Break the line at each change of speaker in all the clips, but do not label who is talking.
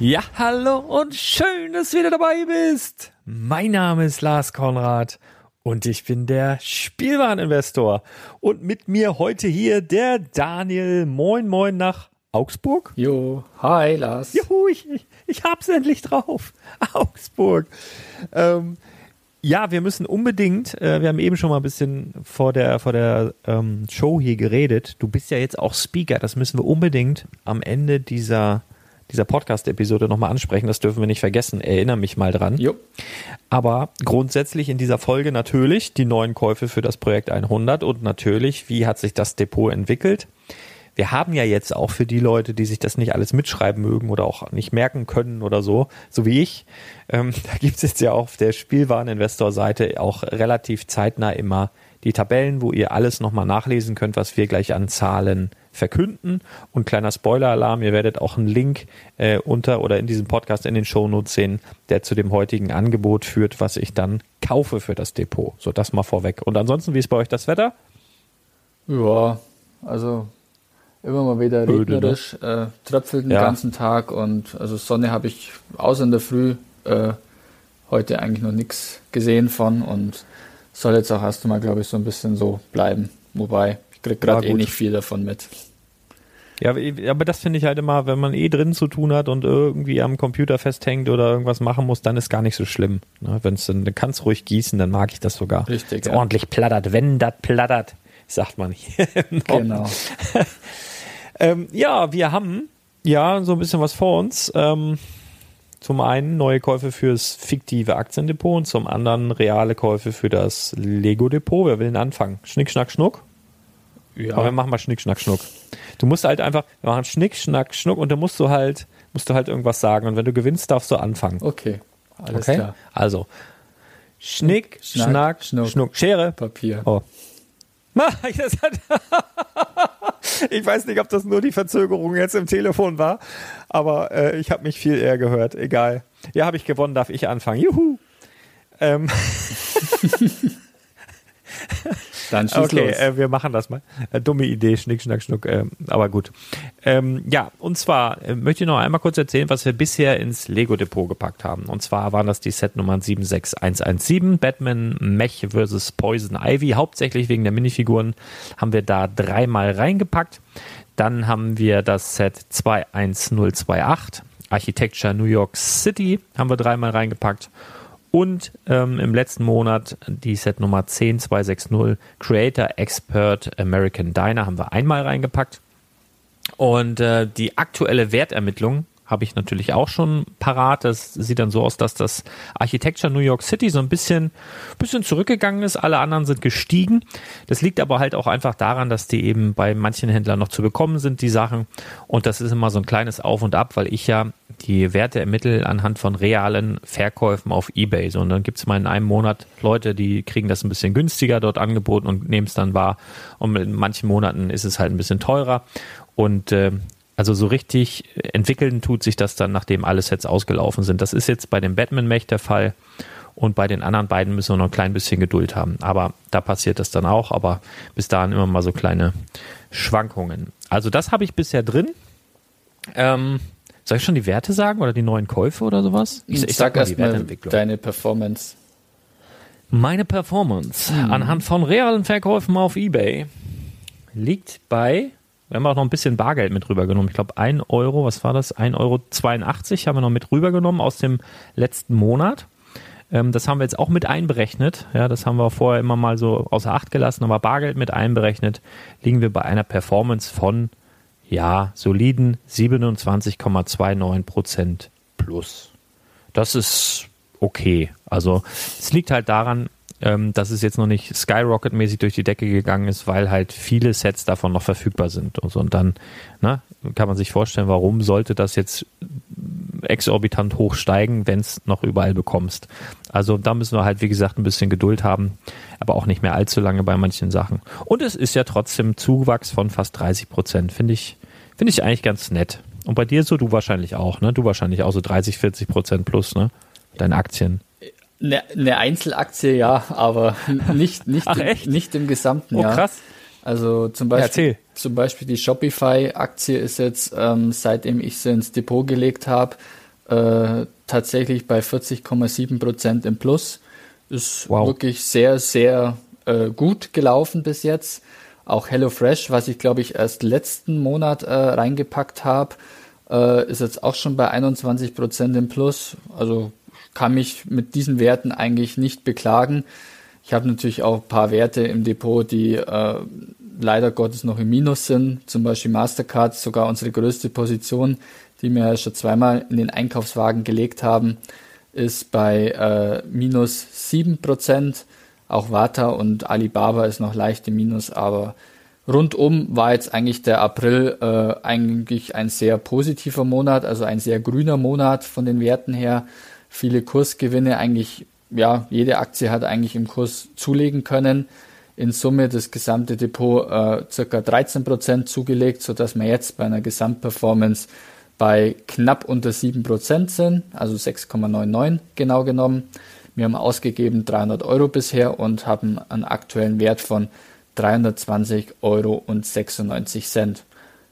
Ja, hallo und schön, dass du wieder dabei bist. Mein Name ist Lars Konrad und ich bin der Spielwareninvestor. Und mit mir heute hier der Daniel. Moin, moin nach Augsburg.
Jo, hi Lars.
Juhu, ich, ich, ich hab's endlich drauf. Augsburg. Ähm, ja, wir müssen unbedingt, äh, wir haben eben schon mal ein bisschen vor der, vor der ähm, Show hier geredet. Du bist ja jetzt auch Speaker, das müssen wir unbedingt am Ende dieser dieser Podcast-Episode nochmal ansprechen. Das dürfen wir nicht vergessen. Erinnere mich mal dran. Jo. Aber grundsätzlich in dieser Folge natürlich die neuen Käufe für das Projekt 100 und natürlich, wie hat sich das Depot entwickelt. Wir haben ja jetzt auch für die Leute, die sich das nicht alles mitschreiben mögen oder auch nicht merken können oder so, so wie ich, ähm, da gibt's jetzt ja auf der Spielwareninvestor-Seite auch relativ zeitnah immer die Tabellen, wo ihr alles nochmal nachlesen könnt, was wir gleich an Zahlen verkünden. Und kleiner Spoiler-Alarm, ihr werdet auch einen Link äh, unter oder in diesem Podcast in den Shownotes sehen, der zu dem heutigen Angebot führt, was ich dann kaufe für das Depot. So, das mal vorweg. Und ansonsten, wie ist bei euch das Wetter?
Ja, also immer mal wieder Öde, regnerisch, ne? äh, tröpfelt den ja. ganzen Tag und also Sonne habe ich außer in der Früh äh, heute eigentlich noch nichts gesehen von und soll jetzt auch erst einmal, glaube ich, so ein bisschen so bleiben. Wobei, ich kriege gerade eh nicht viel davon mit.
Ja, aber das finde ich halt immer, wenn man eh drin zu tun hat und irgendwie am Computer festhängt oder irgendwas machen muss, dann ist gar nicht so schlimm. Ne? Wenn es dann, dann kannst ruhig gießen, dann mag ich das sogar.
Richtig.
Ja. Ordentlich plattert, wenn das plattert, sagt man hier.
genau.
ähm, ja, wir haben ja so ein bisschen was vor uns. Ähm, zum einen neue Käufe fürs fiktive Aktiendepot und zum anderen reale Käufe für das Lego-Depot. Wer will denn anfangen? Schnick, schnack, schnuck? Ja. Aber wir machen mal Schnick, Schnack, Schnuck. Du musst halt einfach, wir machen Schnick, Schnack, Schnuck und dann musst du halt, musst du halt irgendwas sagen. Und wenn du gewinnst, darfst du anfangen.
Okay.
Alles okay? klar. Also, Schnick, Schnack, Schnack Schnuck. Schnuck. Schere.
Papier.
Oh. ich weiß nicht, ob das nur die Verzögerung jetzt im Telefon war, aber äh, ich habe mich viel eher gehört. Egal. Ja, habe ich gewonnen, darf ich anfangen. Juhu. Ähm.
Dann
schieß okay, los. Äh, wir machen das mal. Dumme Idee, Schnick, Schnack, Schnuck, äh, aber gut. Ähm, ja, und zwar äh, möchte ich noch einmal kurz erzählen, was wir bisher ins Lego-Depot gepackt haben. Und zwar waren das die Setnummern 76117, Batman, Mech vs. Poison Ivy. Hauptsächlich wegen der Minifiguren haben wir da dreimal reingepackt. Dann haben wir das Set 21028, Architecture New York City, haben wir dreimal reingepackt. Und ähm, im letzten Monat die Set Nummer 10260 Creator Expert American Diner haben wir einmal reingepackt. Und äh, die aktuelle Wertermittlung habe ich natürlich auch schon parat. Das sieht dann so aus, dass das Architecture New York City so ein bisschen, bisschen zurückgegangen ist. Alle anderen sind gestiegen. Das liegt aber halt auch einfach daran, dass die eben bei manchen Händlern noch zu bekommen sind, die Sachen. Und das ist immer so ein kleines Auf und Ab, weil ich ja die Werte ermittle anhand von realen Verkäufen auf Ebay. So, und dann gibt es mal in einem Monat Leute, die kriegen das ein bisschen günstiger dort angeboten und nehmen es dann wahr. Und in manchen Monaten ist es halt ein bisschen teurer. Und äh, also so richtig entwickeln tut sich das dann, nachdem alle Sets ausgelaufen sind. Das ist jetzt bei dem Batman-Mech der Fall. Und bei den anderen beiden müssen wir noch ein klein bisschen Geduld haben. Aber da passiert das dann auch. Aber bis dahin immer mal so kleine Schwankungen. Also das habe ich bisher drin. Ähm, soll ich schon die Werte sagen oder die neuen Käufe oder sowas?
Ich, ich sag, sag erst mal deine Performance.
Meine Performance hm. anhand von realen Verkäufen auf eBay liegt bei wir haben auch noch ein bisschen Bargeld mit rübergenommen. Ich glaube, 1 Euro, was war das? 1,82 Euro haben wir noch mit rübergenommen aus dem letzten Monat. Ähm, das haben wir jetzt auch mit einberechnet. Ja, das haben wir vorher immer mal so außer Acht gelassen, aber Bargeld mit einberechnet, liegen wir bei einer Performance von, ja, soliden 27,29 Prozent plus. Das ist okay. Also, es liegt halt daran, ähm, dass es jetzt noch nicht Skyrocket-mäßig durch die Decke gegangen ist, weil halt viele Sets davon noch verfügbar sind. Und, so. und dann ne, kann man sich vorstellen, warum sollte das jetzt exorbitant hoch steigen, wenn es noch überall bekommst. Also da müssen wir halt, wie gesagt, ein bisschen Geduld haben, aber auch nicht mehr allzu lange bei manchen Sachen. Und es ist ja trotzdem Zuwachs von fast 30 Prozent, finde ich, finde ich eigentlich ganz nett. Und bei dir so, du wahrscheinlich auch, ne? Du wahrscheinlich auch so 30, 40 Prozent plus, ne? Deine Aktien.
Eine, eine Einzelaktie, ja, aber nicht, nicht,
Ach,
im, nicht im gesamten
oh, krass.
Also zum Beispiel, ja, zum Beispiel die Shopify-Aktie ist jetzt, ähm, seitdem ich sie ins Depot gelegt habe, äh, tatsächlich bei 40,7 Prozent im Plus. Ist wow. wirklich sehr, sehr äh, gut gelaufen bis jetzt. Auch HelloFresh, was ich glaube ich erst letzten Monat äh, reingepackt habe, äh, ist jetzt auch schon bei 21 Prozent im Plus. Also kann mich mit diesen Werten eigentlich nicht beklagen. Ich habe natürlich auch ein paar Werte im Depot, die äh, leider Gottes noch im Minus sind. Zum Beispiel Mastercard, sogar unsere größte Position, die wir schon zweimal in den Einkaufswagen gelegt haben, ist bei äh, minus 7%. Auch Vata und Alibaba ist noch leicht im Minus, aber rundum war jetzt eigentlich der April äh, eigentlich ein sehr positiver Monat, also ein sehr grüner Monat von den Werten her viele Kursgewinne eigentlich, ja, jede Aktie hat eigentlich im Kurs zulegen können. In Summe das gesamte Depot äh, circa 13 Prozent zugelegt, so dass wir jetzt bei einer Gesamtperformance bei knapp unter 7 Prozent sind, also 6,99 genau genommen. Wir haben ausgegeben 300 Euro bisher und haben einen aktuellen Wert von 320 Euro und 96 Cent.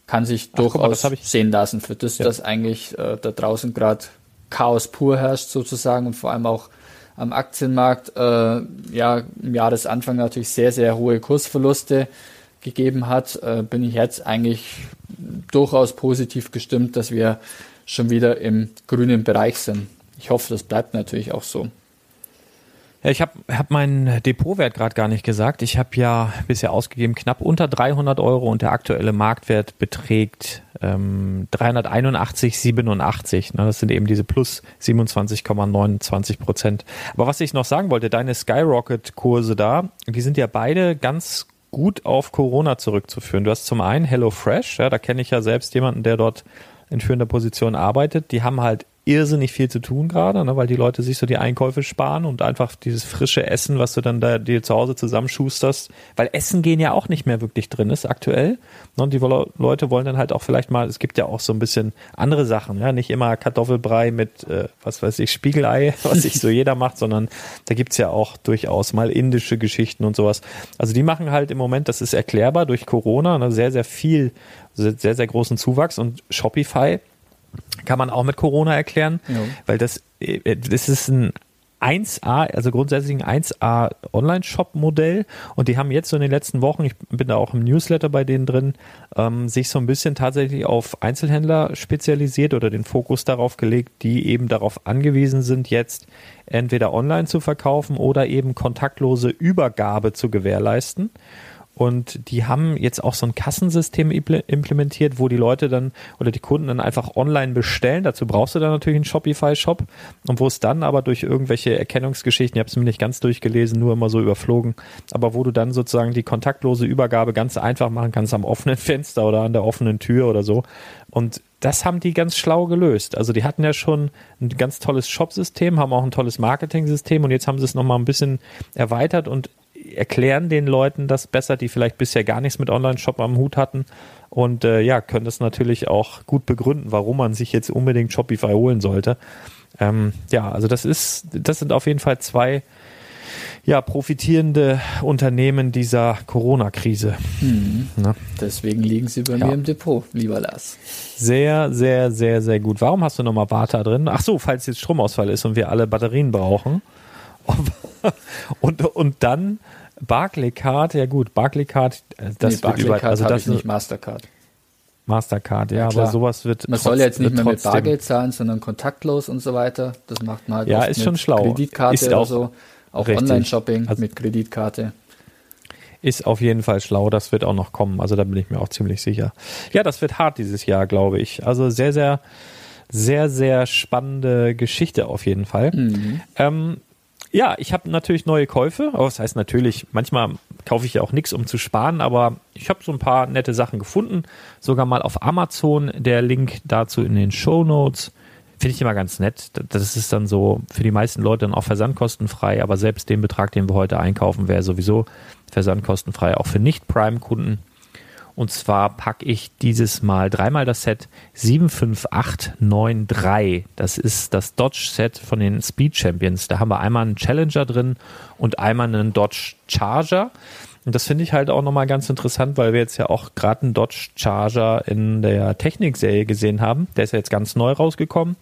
Kann sich Ach, durchaus mal, sehen lassen für das, ja. dass eigentlich äh, da draußen gerade Chaos pur herrscht sozusagen und vor allem auch am Aktienmarkt äh, ja im Jahresanfang natürlich sehr, sehr hohe Kursverluste gegeben hat, äh, bin ich jetzt eigentlich durchaus positiv gestimmt, dass wir schon wieder im grünen Bereich sind. Ich hoffe, das bleibt natürlich auch so.
Ja, ich habe hab meinen Depotwert gerade gar nicht gesagt. Ich habe ja bisher ausgegeben knapp unter 300 Euro und der aktuelle Marktwert beträgt ähm, 381,87. Ne? Das sind eben diese plus 27,29 Prozent. Aber was ich noch sagen wollte, deine Skyrocket-Kurse da, die sind ja beide ganz gut auf Corona zurückzuführen. Du hast zum einen HelloFresh, ja, da kenne ich ja selbst jemanden, der dort in führender Position arbeitet. Die haben halt irrsinnig viel zu tun gerade, ne, weil die Leute sich so die Einkäufe sparen und einfach dieses frische Essen, was du dann da dir zu Hause zusammenschusterst, weil Essen gehen ja auch nicht mehr wirklich drin ist aktuell. Ne, und die Leute wollen dann halt auch vielleicht mal, es gibt ja auch so ein bisschen andere Sachen, ja, nicht immer Kartoffelbrei mit, äh, was weiß ich, Spiegelei, was sich so jeder macht, sondern da gibt's ja auch durchaus mal indische Geschichten und sowas. Also die machen halt im Moment, das ist erklärbar durch Corona, ne, sehr, sehr viel, sehr, sehr großen Zuwachs und Shopify kann man auch mit Corona erklären, ja. weil das, äh, das ist ein 1A, also grundsätzlich ein 1A Online-Shop-Modell und die haben jetzt so in den letzten Wochen, ich bin da auch im Newsletter bei denen drin, ähm, sich so ein bisschen tatsächlich auf Einzelhändler spezialisiert oder den Fokus darauf gelegt, die eben darauf angewiesen sind, jetzt entweder online zu verkaufen oder eben kontaktlose Übergabe zu gewährleisten. Und die haben jetzt auch so ein Kassensystem implementiert, wo die Leute dann oder die Kunden dann einfach online bestellen. Dazu brauchst du dann natürlich einen Shopify-Shop. Und wo es dann aber durch irgendwelche Erkennungsgeschichten, ich habe es mir nicht ganz durchgelesen, nur immer so überflogen, aber wo du dann sozusagen die kontaktlose Übergabe ganz einfach machen kannst am offenen Fenster oder an der offenen Tür oder so. Und das haben die ganz schlau gelöst. Also die hatten ja schon ein ganz tolles Shop-System, haben auch ein tolles Marketing-System und jetzt haben sie es nochmal ein bisschen erweitert und erklären den Leuten das besser, die vielleicht bisher gar nichts mit Online-Shop am Hut hatten und äh, ja, können das natürlich auch gut begründen, warum man sich jetzt unbedingt Shopify holen sollte. Ähm, ja, also das ist, das sind auf jeden Fall zwei ja, profitierende Unternehmen dieser Corona-Krise.
Hm. Deswegen liegen sie bei ja. mir im Depot, lieber Lars.
Sehr, sehr, sehr, sehr gut. Warum hast du nochmal Warta drin? Ach so, falls jetzt Stromausfall ist und wir alle Batterien brauchen. und, und dann Barclaycard, ja gut, Barclaycard,
äh, das nee, wird über, also das ist nicht Mastercard.
Mastercard, ja, ja aber sowas wird.
Man soll jetzt nicht mehr mit Bargeld zahlen, sondern kontaktlos und so weiter. Das macht man halt
ja, ist schon schlau.
Kreditkarte ist oder so. Auch Online-Shopping also mit Kreditkarte.
Ist auf jeden Fall schlau, das wird auch noch kommen. Also da bin ich mir auch ziemlich sicher. Ja, das wird hart dieses Jahr, glaube ich. Also sehr, sehr, sehr, sehr spannende Geschichte auf jeden Fall. Mhm. Ähm, ja, ich habe natürlich neue Käufe. Aber das heißt natürlich, manchmal kaufe ich ja auch nichts, um zu sparen, aber ich habe so ein paar nette Sachen gefunden. Sogar mal auf Amazon. Der Link dazu in den Show Notes. Finde ich immer ganz nett. Das ist dann so für die meisten Leute dann auch versandkostenfrei, aber selbst den Betrag, den wir heute einkaufen, wäre sowieso versandkostenfrei, auch für Nicht-Prime-Kunden. Und zwar packe ich dieses Mal dreimal das Set 75893. Das ist das Dodge-Set von den Speed Champions. Da haben wir einmal einen Challenger drin und einmal einen Dodge Charger. Und das finde ich halt auch nochmal ganz interessant, weil wir jetzt ja auch gerade einen Dodge Charger in der Technik-Serie gesehen haben. Der ist ja jetzt ganz neu rausgekommen.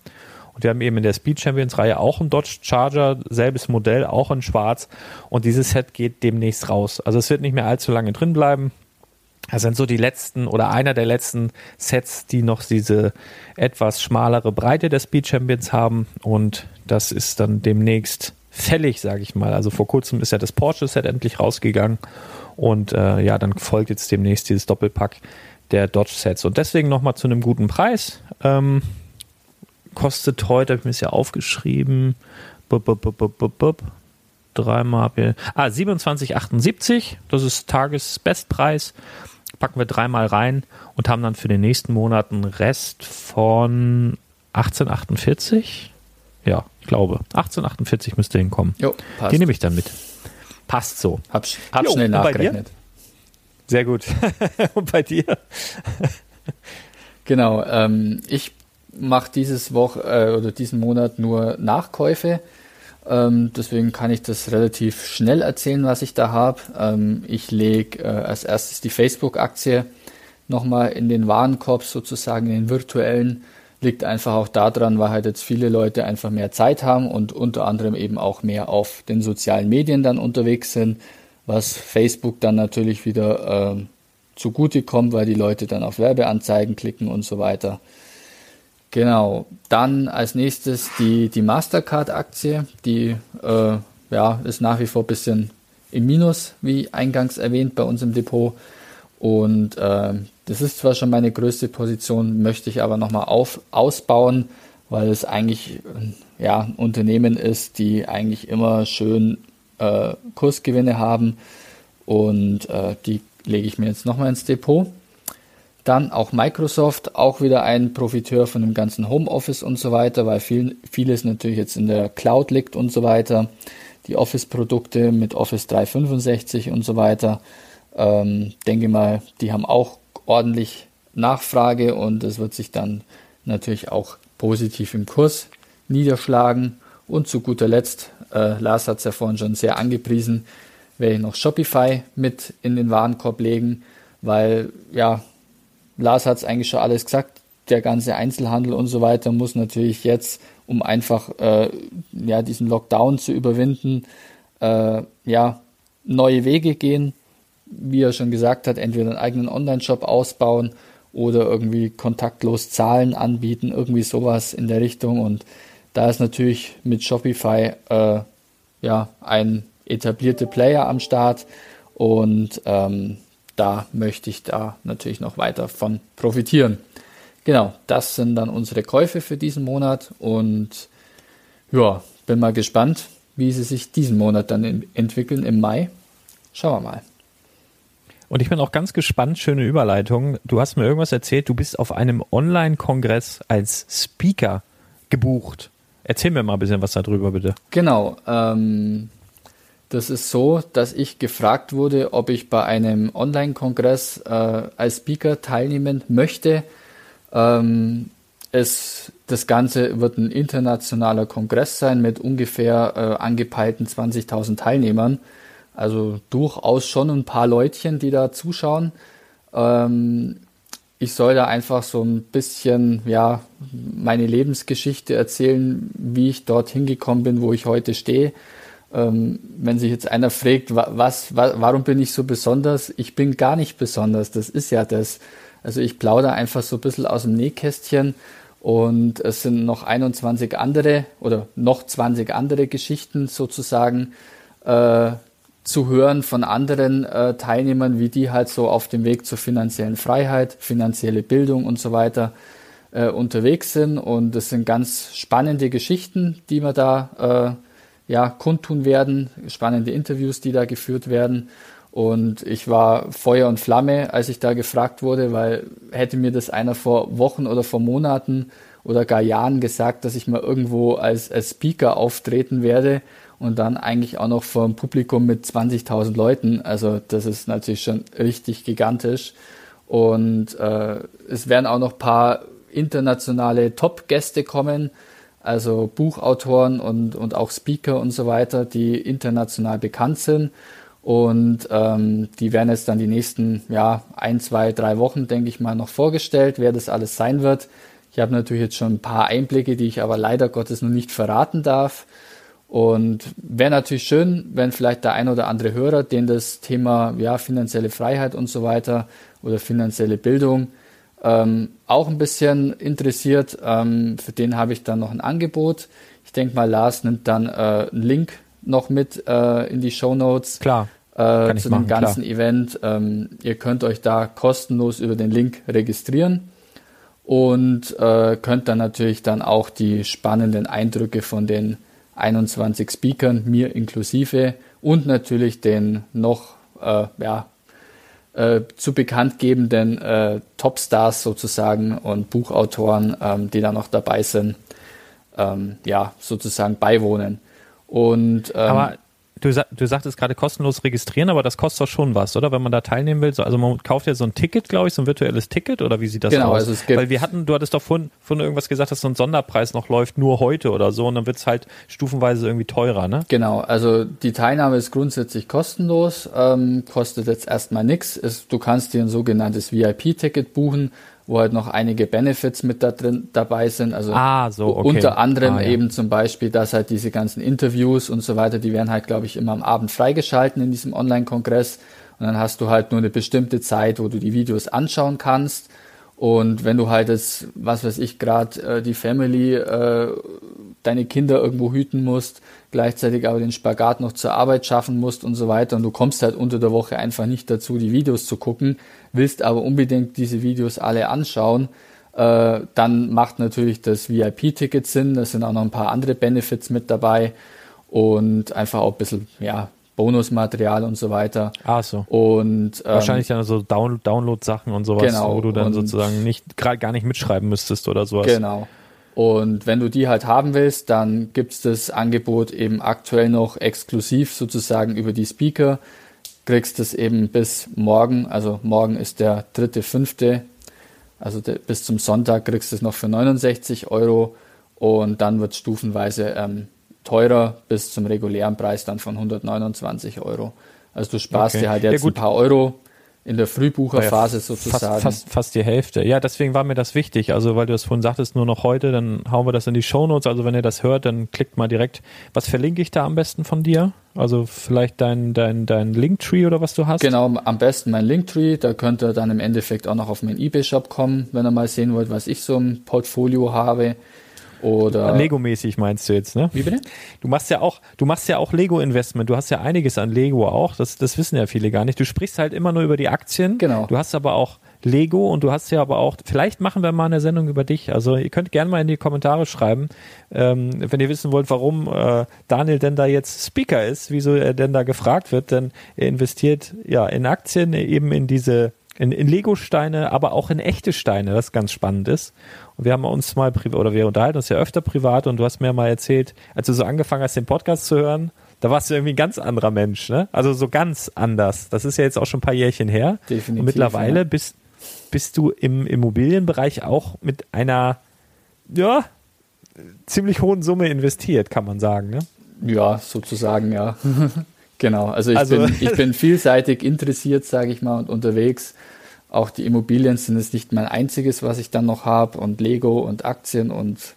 Und wir haben eben in der Speed Champions Reihe auch einen Dodge Charger, selbes Modell, auch in schwarz. Und dieses Set geht demnächst raus. Also es wird nicht mehr allzu lange drin bleiben. Das sind so die letzten oder einer der letzten Sets, die noch diese etwas schmalere Breite der Speed Champions haben. Und das ist dann demnächst fällig, sage ich mal. Also vor kurzem ist ja das Porsche-Set endlich rausgegangen. Und äh, ja, dann folgt jetzt demnächst dieses Doppelpack der Dodge-Sets. Und deswegen nochmal zu einem guten Preis. Ähm, kostet heute, habe ich mir das ja aufgeschrieben, bup, bup, bup, bup, bup, dreimal, ah, 27,78, das ist Tagesbestpreis packen wir dreimal rein und haben dann für den nächsten Monat einen Rest von 1848. Ja, ich glaube. 1848 müsste hinkommen. Jo, passt. Die nehme ich dann mit. Passt so.
Hab, hab jo, schnell nachgerechnet.
Sehr gut. und bei dir?
genau. Ähm, ich mache dieses Woche äh, oder diesen Monat nur Nachkäufe. Ähm, deswegen kann ich das relativ schnell erzählen, was ich da habe. Ähm, ich lege äh, als erstes die Facebook-Aktie nochmal in den Warenkorb sozusagen, in den virtuellen. Liegt einfach auch daran, weil halt jetzt viele Leute einfach mehr Zeit haben und unter anderem eben auch mehr auf den sozialen Medien dann unterwegs sind, was Facebook dann natürlich wieder äh, zugutekommt, weil die Leute dann auf Werbeanzeigen klicken und so weiter. Genau. Dann als nächstes die, die Mastercard-Aktie, die äh, ja, ist nach wie vor ein bisschen im Minus, wie eingangs erwähnt, bei uns im Depot. Und äh, das ist zwar schon meine größte Position, möchte ich aber nochmal auf, ausbauen, weil es eigentlich ja, ein Unternehmen ist, die eigentlich immer schön äh, Kursgewinne haben und äh, die lege ich mir jetzt nochmal ins Depot. Dann auch Microsoft, auch wieder ein Profiteur von dem ganzen Homeoffice und so weiter, weil viel, vieles natürlich jetzt in der Cloud liegt und so weiter. Die Office-Produkte mit Office 365 und so weiter. Ähm, denke mal, die haben auch ordentlich Nachfrage und es wird sich dann natürlich auch positiv im Kurs niederschlagen. Und zu guter Letzt, äh, Lars hat es ja vorhin schon sehr angepriesen, werde ich noch Shopify mit in den Warenkorb legen, weil ja, Lars hat es eigentlich schon alles gesagt, der ganze Einzelhandel und so weiter muss natürlich jetzt, um einfach äh, ja, diesen Lockdown zu überwinden, äh, ja, neue Wege gehen. Wie er schon gesagt hat, entweder einen eigenen Online-Shop ausbauen oder irgendwie kontaktlos Zahlen anbieten, irgendwie sowas in der Richtung. Und da ist natürlich mit Shopify äh, ja ein etablierte Player am Start und ähm, da möchte ich da natürlich noch weiter von profitieren. Genau, das sind dann unsere Käufe für diesen Monat und ja, bin mal gespannt, wie sie sich diesen Monat dann entwickeln im Mai. Schauen wir mal.
Und ich bin auch ganz gespannt, schöne Überleitung. Du hast mir irgendwas erzählt, du bist auf einem Online-Kongress als Speaker gebucht. Erzähl mir mal ein bisschen was darüber, bitte.
Genau. Ähm, das ist so, dass ich gefragt wurde, ob ich bei einem Online-Kongress äh, als Speaker teilnehmen möchte. Ähm, es, das Ganze wird ein internationaler Kongress sein mit ungefähr äh, angepeilten 20.000 Teilnehmern. Also durchaus schon ein paar Leutchen, die da zuschauen. Ähm, ich soll da einfach so ein bisschen, ja, meine Lebensgeschichte erzählen, wie ich dorthin gekommen bin, wo ich heute stehe. Ähm, wenn sich jetzt einer fragt, was, was, warum bin ich so besonders? Ich bin gar nicht besonders. Das ist ja das. Also ich plaudere einfach so ein bisschen aus dem Nähkästchen und es sind noch 21 andere oder noch 20 andere Geschichten sozusagen, äh, zu hören von anderen äh, Teilnehmern, wie die halt so auf dem Weg zur finanziellen Freiheit, finanzielle Bildung und so weiter äh, unterwegs sind. Und das sind ganz spannende Geschichten, die wir da äh, ja, kundtun werden, spannende Interviews, die da geführt werden. Und ich war Feuer und Flamme, als ich da gefragt wurde, weil hätte mir das einer vor Wochen oder vor Monaten oder gar Jahren gesagt, dass ich mal irgendwo als, als Speaker auftreten werde und dann eigentlich auch noch vor einem Publikum mit 20.000 Leuten. Also das ist natürlich schon richtig gigantisch. Und äh, es werden auch noch paar internationale Top-Gäste kommen, also Buchautoren und, und auch Speaker und so weiter, die international bekannt sind. Und ähm, die werden jetzt dann die nächsten ja, ein, zwei, drei Wochen, denke ich mal, noch vorgestellt, wer das alles sein wird. Ich habe natürlich jetzt schon ein paar Einblicke, die ich aber leider Gottes noch nicht verraten darf. Und wäre natürlich schön, wenn vielleicht der ein oder andere Hörer, den das Thema ja, finanzielle Freiheit und so weiter oder finanzielle Bildung ähm, auch ein bisschen interessiert. Ähm, für den habe ich dann noch ein Angebot. Ich denke mal, Lars nimmt dann äh, einen Link noch mit äh, in die Show Notes.
Klar.
Äh, zu dem ganzen klar. Event. Ähm, ihr könnt euch da kostenlos über den Link registrieren und äh, könnt dann natürlich dann auch die spannenden Eindrücke von den 21 Speakern, mir inklusive, und natürlich den noch äh, ja, äh, zu bekanntgebenden äh, Topstars sozusagen und Buchautoren, ähm, die da noch dabei sind, ähm, ja, sozusagen beiwohnen. Und
ähm, Aber Du, du sagtest gerade kostenlos registrieren, aber das kostet doch schon was, oder? Wenn man da teilnehmen will. So, also man kauft ja so ein Ticket, glaube ich, so ein virtuelles Ticket, oder wie sieht das genau, aus? Also es gibt Weil wir hatten, du hattest doch vorhin, vorhin irgendwas gesagt, dass so ein Sonderpreis noch läuft, nur heute oder so, und dann wird es halt stufenweise irgendwie teurer, ne?
Genau, also die Teilnahme ist grundsätzlich kostenlos, ähm, kostet jetzt erstmal nichts. Du kannst dir ein sogenanntes VIP-Ticket buchen wo halt noch einige Benefits mit da drin dabei sind. Also
ah, so, okay.
unter anderem ah, ja. eben zum Beispiel, dass halt diese ganzen Interviews und so weiter, die werden halt, glaube ich, immer am Abend freigeschalten in diesem Online-Kongress. Und dann hast du halt nur eine bestimmte Zeit, wo du die Videos anschauen kannst. Und wenn du halt jetzt, was weiß ich, gerade äh, die Family, äh, deine Kinder irgendwo hüten musst, gleichzeitig aber den Spagat noch zur Arbeit schaffen musst und so weiter und du kommst halt unter der Woche einfach nicht dazu, die Videos zu gucken, willst aber unbedingt diese Videos alle anschauen, äh, dann macht natürlich das VIP-Ticket Sinn. Da sind auch noch ein paar andere Benefits mit dabei und einfach auch ein bisschen, ja, Bonusmaterial und so weiter.
Ah, so.
Und
ähm, wahrscheinlich dann so Down Download-Sachen und sowas,
genau,
wo du dann sozusagen nicht gerade gar nicht mitschreiben müsstest oder sowas.
Genau. Und wenn du die halt haben willst, dann gibt's das Angebot eben aktuell noch exklusiv sozusagen über die Speaker. Kriegst es eben bis morgen, also morgen ist der dritte, fünfte, also de, bis zum Sonntag kriegst du es noch für 69 Euro und dann wird stufenweise ähm, teurer bis zum regulären Preis dann von 129 Euro. Also du sparst okay. dir halt jetzt ja, ein paar Euro in der Frühbucherphase ja, sozusagen.
Fast, fast, fast, die Hälfte. Ja, deswegen war mir das wichtig. Also, weil du es vorhin sagtest, nur noch heute, dann hauen wir das in die Shownotes. Also, wenn ihr das hört, dann klickt mal direkt. Was verlinke ich da am besten von dir? Also, vielleicht dein, dein, dein Linktree oder was du hast?
Genau, am besten mein Linktree. Da könnt ihr dann im Endeffekt auch noch auf meinen eBay-Shop kommen, wenn ihr mal sehen wollt, was ich so im Portfolio habe. Oder
Lego-mäßig meinst du jetzt, ne?
Wie bitte?
Du machst ja auch, du machst ja auch Lego-Investment. Du hast ja einiges an Lego auch. Das, das wissen ja viele gar nicht. Du sprichst halt immer nur über die Aktien.
Genau.
Du hast aber auch Lego und du hast ja aber auch, vielleicht machen wir mal eine Sendung über dich. Also ihr könnt gerne mal in die Kommentare schreiben, ähm, wenn ihr wissen wollt, warum äh, Daniel denn da jetzt Speaker ist, wieso er denn da gefragt wird, denn er investiert ja in Aktien, eben in diese in, in Lego-Steine, aber auch in echte Steine, was ganz spannend ist. Und wir haben uns mal oder wir unterhalten uns ja öfter privat und du hast mir mal erzählt, als du so angefangen hast, den Podcast zu hören, da warst du irgendwie ein ganz anderer Mensch, ne? Also so ganz anders. Das ist ja jetzt auch schon ein paar Jährchen her.
Definitiv.
Und mittlerweile ja. bist, bist du im Immobilienbereich auch mit einer, ja, ziemlich hohen Summe investiert, kann man sagen, ne?
Ja, sozusagen, ja. genau. Also ich, also bin, ich bin vielseitig interessiert, sage ich mal, und unterwegs. Auch die Immobilien sind es nicht mein einziges, was ich dann noch habe und Lego und Aktien und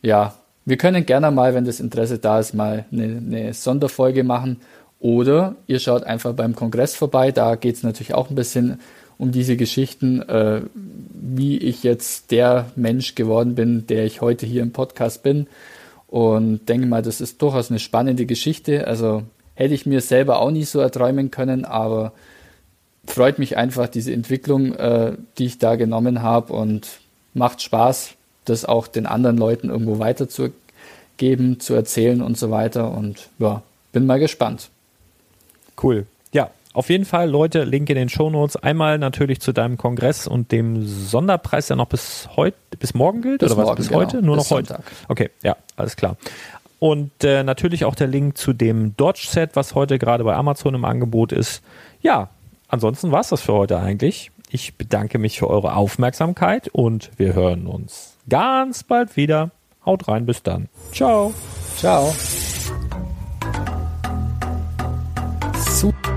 ja, wir können gerne mal, wenn das Interesse da ist, mal eine, eine Sonderfolge machen oder ihr schaut einfach beim Kongress vorbei. Da geht es natürlich auch ein bisschen um diese Geschichten, äh, wie ich jetzt der Mensch geworden bin, der ich heute hier im Podcast bin. Und denke mal, das ist durchaus eine spannende Geschichte. Also hätte ich mir selber auch nie so erträumen können, aber freut mich einfach diese Entwicklung, äh, die ich da genommen habe und macht Spaß, das auch den anderen Leuten irgendwo weiterzugeben, zu erzählen und so weiter. Und ja, bin mal gespannt.
Cool. Ja, auf jeden Fall, Leute, Link in den Show Notes. Einmal natürlich zu deinem Kongress und dem Sonderpreis, der noch bis heute, bis morgen gilt
bis
oder was?
Morgen,
bis
genau.
heute? Nur
bis
noch heute. Okay, ja, alles klar. Und äh, natürlich auch der Link zu dem Dodge Set, was heute gerade bei Amazon im Angebot ist. Ja, ansonsten war es das für heute eigentlich. Ich bedanke mich für eure Aufmerksamkeit und wir hören uns ganz bald wieder. Haut rein, bis dann. Ciao.
Ciao.
Super.